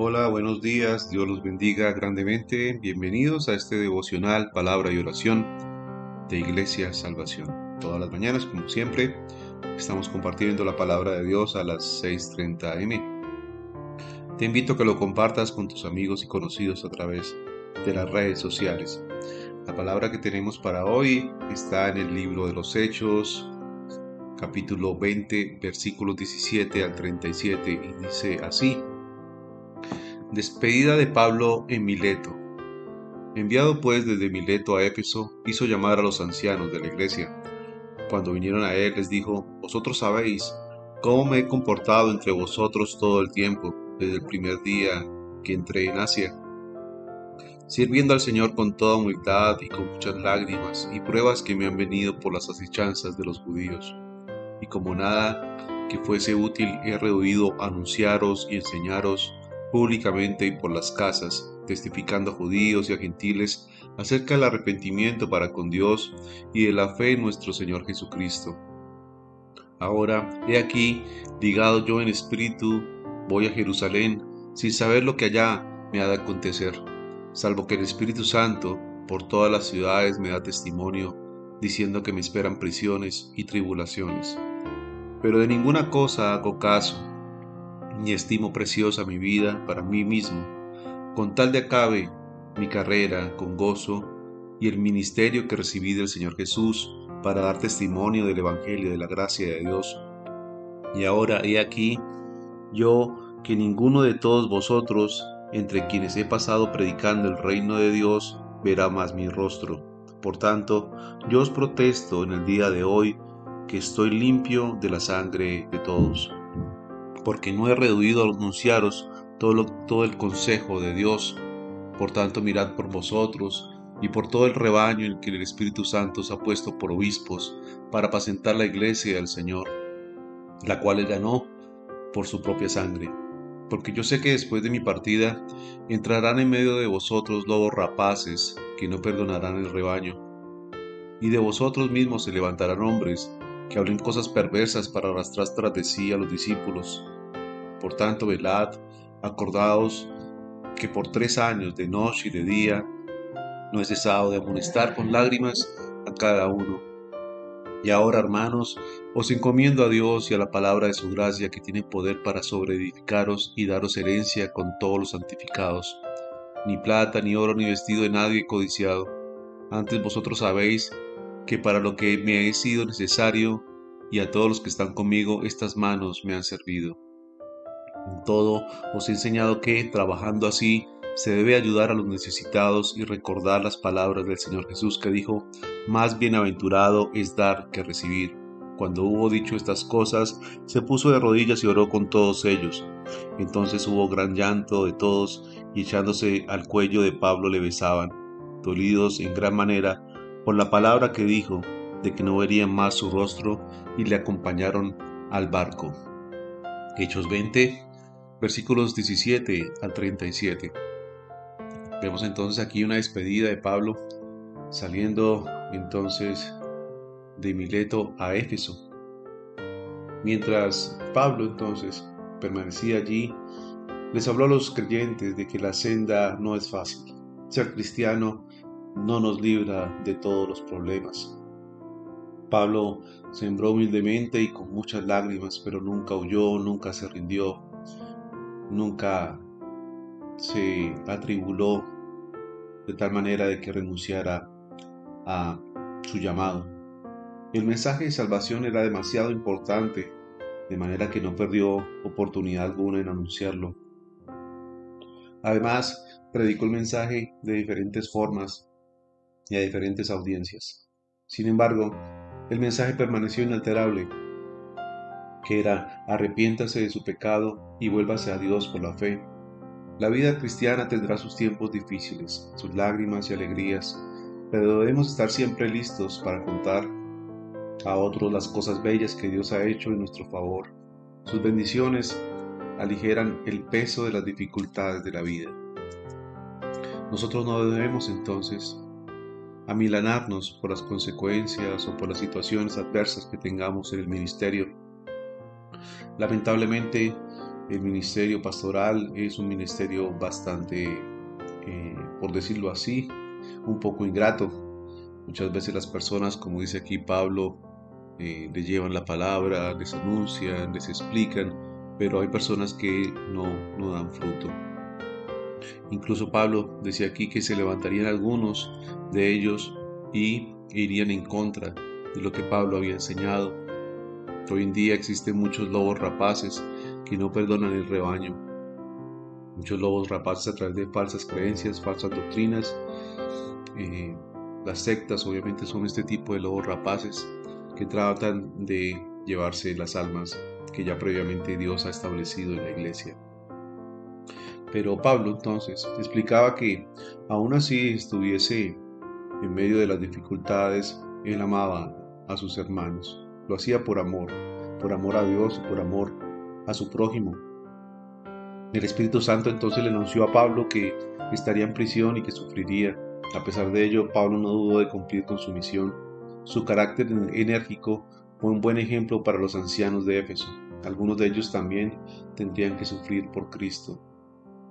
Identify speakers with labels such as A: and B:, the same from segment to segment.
A: Hola, buenos días, Dios los bendiga grandemente. Bienvenidos a este devocional, palabra y oración de Iglesia Salvación. Todas las mañanas, como siempre, estamos compartiendo la palabra de Dios a las 6.30 am. Te invito a que lo compartas con tus amigos y conocidos a través de las redes sociales. La palabra que tenemos para hoy está en el libro de los Hechos, capítulo 20, versículos 17 al 37, y dice así. Despedida de Pablo en Mileto. Enviado pues desde Mileto a Éfeso, hizo llamar a los ancianos de la iglesia. Cuando vinieron a él les dijo, Vosotros sabéis cómo me he comportado entre vosotros todo el tiempo, desde el primer día que entré en Asia, sirviendo al Señor con toda humildad y con muchas lágrimas y pruebas que me han venido por las asechanzas de los judíos. Y como nada que fuese útil he rehuido anunciaros y enseñaros públicamente y por las casas, testificando a judíos y a gentiles acerca del arrepentimiento para con Dios y de la fe en nuestro Señor Jesucristo. Ahora, he aquí, ligado yo en espíritu, voy a Jerusalén, sin saber lo que allá me ha de acontecer, salvo que el Espíritu Santo por todas las ciudades me da testimonio, diciendo que me esperan prisiones y tribulaciones. Pero de ninguna cosa hago caso, ni estimo preciosa mi vida para mí mismo, con tal de acabe mi carrera con gozo y el ministerio que recibí del Señor Jesús para dar testimonio del Evangelio de la gracia de Dios. Y ahora he aquí, yo que ninguno de todos vosotros, entre quienes he pasado predicando el reino de Dios, verá más mi rostro. Por tanto, yo os protesto en el día de hoy que estoy limpio de la sangre de todos porque no he reducido a anunciaros todo, todo el consejo de Dios. Por tanto, mirad por vosotros y por todo el rebaño en que el Espíritu Santo os ha puesto por obispos para apacentar la iglesia del Señor, la cual ganó por su propia sangre. Porque yo sé que después de mi partida entrarán en medio de vosotros lobos rapaces que no perdonarán el rebaño. Y de vosotros mismos se levantarán hombres que hablen cosas perversas para arrastrar tras de sí a los discípulos. Por tanto, velad, acordaos que por tres años de noche y de día no he cesado de amonestar con lágrimas a cada uno. Y ahora, hermanos, os encomiendo a Dios y a la palabra de su gracia que tiene poder para sobreedificaros y daros herencia con todos los santificados. Ni plata, ni oro, ni vestido de nadie codiciado. Antes vosotros sabéis que para lo que me he sido necesario y a todos los que están conmigo estas manos me han servido. Todo os he enseñado que, trabajando así, se debe ayudar a los necesitados y recordar las palabras del Señor Jesús que dijo, más bienaventurado es dar que recibir. Cuando hubo dicho estas cosas, se puso de rodillas y oró con todos ellos. Entonces hubo gran llanto de todos y echándose al cuello de Pablo le besaban, dolidos en gran manera por la palabra que dijo de que no verían más su rostro y le acompañaron al barco. Hechos 20, versículos 17 al 37. Vemos entonces aquí una despedida de Pablo saliendo entonces de Mileto a Éfeso. Mientras Pablo entonces permanecía allí, les habló a los creyentes de que la senda no es fácil. Ser cristiano no nos libra de todos los problemas. Pablo sembró humildemente y con muchas lágrimas, pero nunca huyó, nunca se rindió, nunca se atribuló de tal manera de que renunciara a su llamado. El mensaje de salvación era demasiado importante, de manera que no perdió oportunidad alguna en anunciarlo. Además, predicó el mensaje de diferentes formas y a diferentes audiencias. Sin embargo, el mensaje permaneció inalterable que era arrepiéntase de su pecado y vuélvase a Dios por la fe. La vida cristiana tendrá sus tiempos difíciles, sus lágrimas y alegrías, pero debemos estar siempre listos para contar a otros las cosas bellas que Dios ha hecho en nuestro favor. Sus bendiciones aligeran el peso de las dificultades de la vida. Nosotros no debemos entonces amilanarnos por las consecuencias o por las situaciones adversas que tengamos en el ministerio Lamentablemente, el ministerio pastoral es un ministerio bastante, eh, por decirlo así, un poco ingrato. Muchas veces las personas, como dice aquí Pablo, eh, le llevan la palabra, les anuncian, les explican, pero hay personas que no, no dan fruto. Incluso Pablo decía aquí que se levantarían algunos de ellos y irían en contra de lo que Pablo había enseñado. Hoy en día existen muchos lobos rapaces que no perdonan el rebaño. Muchos lobos rapaces a través de falsas creencias, falsas doctrinas. Eh, las sectas obviamente son este tipo de lobos rapaces que tratan de llevarse las almas que ya previamente Dios ha establecido en la iglesia. Pero Pablo entonces explicaba que aún así estuviese en medio de las dificultades, él amaba a sus hermanos. Lo hacía por amor, por amor a Dios, por amor a su prójimo. El Espíritu Santo entonces le anunció a Pablo que estaría en prisión y que sufriría. A pesar de ello, Pablo no dudó de cumplir con su misión. Su carácter enérgico fue un buen ejemplo para los ancianos de Éfeso. Algunos de ellos también tendrían que sufrir por Cristo.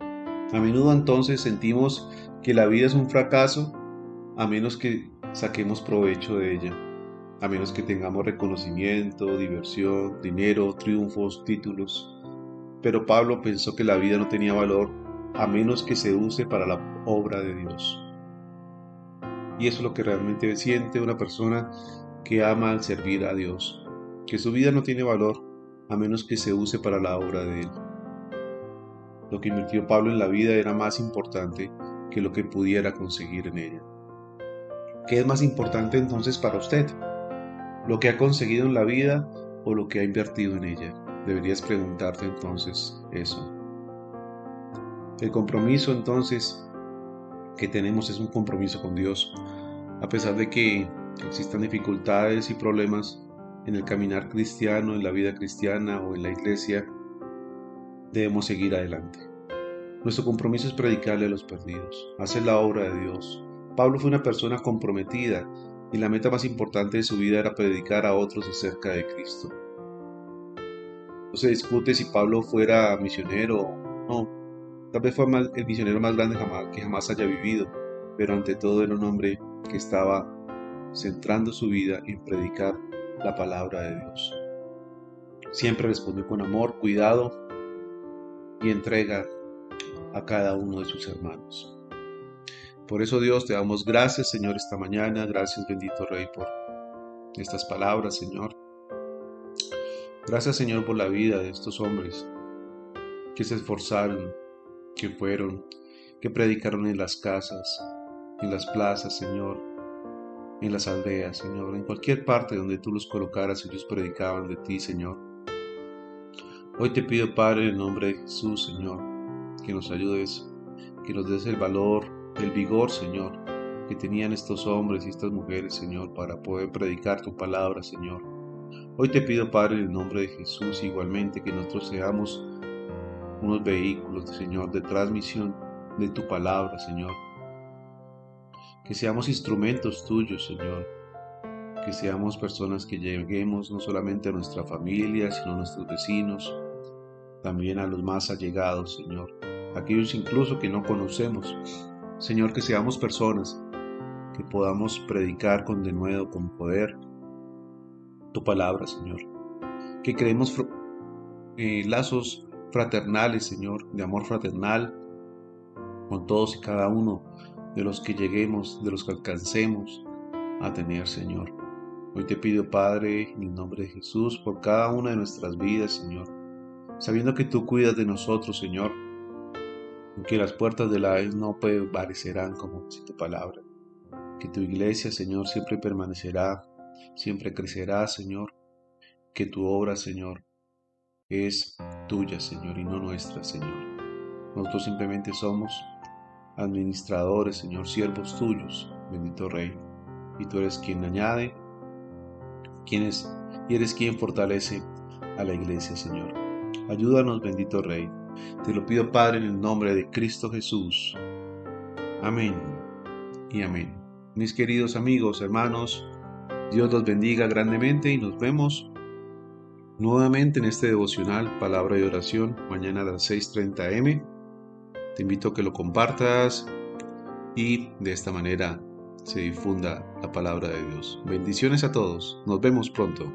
A: A menudo entonces sentimos que la vida es un fracaso a menos que saquemos provecho de ella, a menos que tengamos reconocimiento, diversión, dinero, triunfos, títulos. Pero Pablo pensó que la vida no tenía valor a menos que se use para la obra de Dios. Y eso es lo que realmente siente una persona que ama al servir a Dios, que su vida no tiene valor a menos que se use para la obra de Él. Lo que invirtió Pablo en la vida era más importante que lo que pudiera conseguir en ella. ¿Qué es más importante entonces para usted? ¿Lo que ha conseguido en la vida o lo que ha invertido en ella? Deberías preguntarte entonces eso. El compromiso entonces que tenemos es un compromiso con Dios. A pesar de que existan dificultades y problemas en el caminar cristiano, en la vida cristiana o en la iglesia, debemos seguir adelante. Nuestro compromiso es predicarle a los perdidos, hacer la obra de Dios. Pablo fue una persona comprometida y la meta más importante de su vida era predicar a otros acerca de Cristo. No se discute si Pablo fuera misionero o no. Tal vez fue el misionero más grande que jamás haya vivido, pero ante todo era un hombre que estaba centrando su vida en predicar la palabra de Dios. Siempre respondió con amor, cuidado y entrega a cada uno de sus hermanos. Por eso Dios te damos gracias Señor esta mañana, gracias bendito Rey por estas palabras Señor. Gracias Señor por la vida de estos hombres que se esforzaron, que fueron, que predicaron en las casas, en las plazas Señor, en las aldeas Señor, en cualquier parte donde tú los colocaras ellos predicaban de ti Señor. Hoy te pido, Padre, en el nombre de Jesús, Señor, que nos ayudes, que nos des el valor, el vigor, Señor, que tenían estos hombres y estas mujeres, Señor, para poder predicar tu palabra, Señor. Hoy te pido, Padre, en el nombre de Jesús, igualmente, que nosotros seamos unos vehículos, Señor, de transmisión de tu palabra, Señor. Que seamos instrumentos tuyos, Señor. Que seamos personas que lleguemos no solamente a nuestra familia, sino a nuestros vecinos, también a los más allegados, Señor, aquellos incluso que no conocemos. Señor, que seamos personas que podamos predicar con denuedo, con poder, tu palabra, Señor. Que creemos eh, lazos fraternales, Señor, de amor fraternal con todos y cada uno de los que lleguemos, de los que alcancemos a tener, Señor. Hoy te pido, Padre, en el nombre de Jesús, por cada una de nuestras vidas, Señor, sabiendo que tú cuidas de nosotros, Señor, que las puertas de la vez no prevalecerán como dice tu palabra, que tu iglesia, Señor, siempre permanecerá, siempre crecerá, Señor, que tu obra, Señor, es tuya, Señor, y no nuestra, Señor. Nosotros simplemente somos administradores, Señor, siervos tuyos, bendito Rey, y tú eres quien añade, quien es, y eres quien fortalece a la iglesia, Señor. Ayúdanos, bendito Rey. Te lo pido, Padre, en el nombre de Cristo Jesús. Amén y amén. Mis queridos amigos, hermanos, Dios los bendiga grandemente y nos vemos nuevamente en este devocional, palabra de oración, mañana a las 6.30 m. Te invito a que lo compartas y de esta manera se difunda la palabra de Dios. Bendiciones a todos. Nos vemos pronto.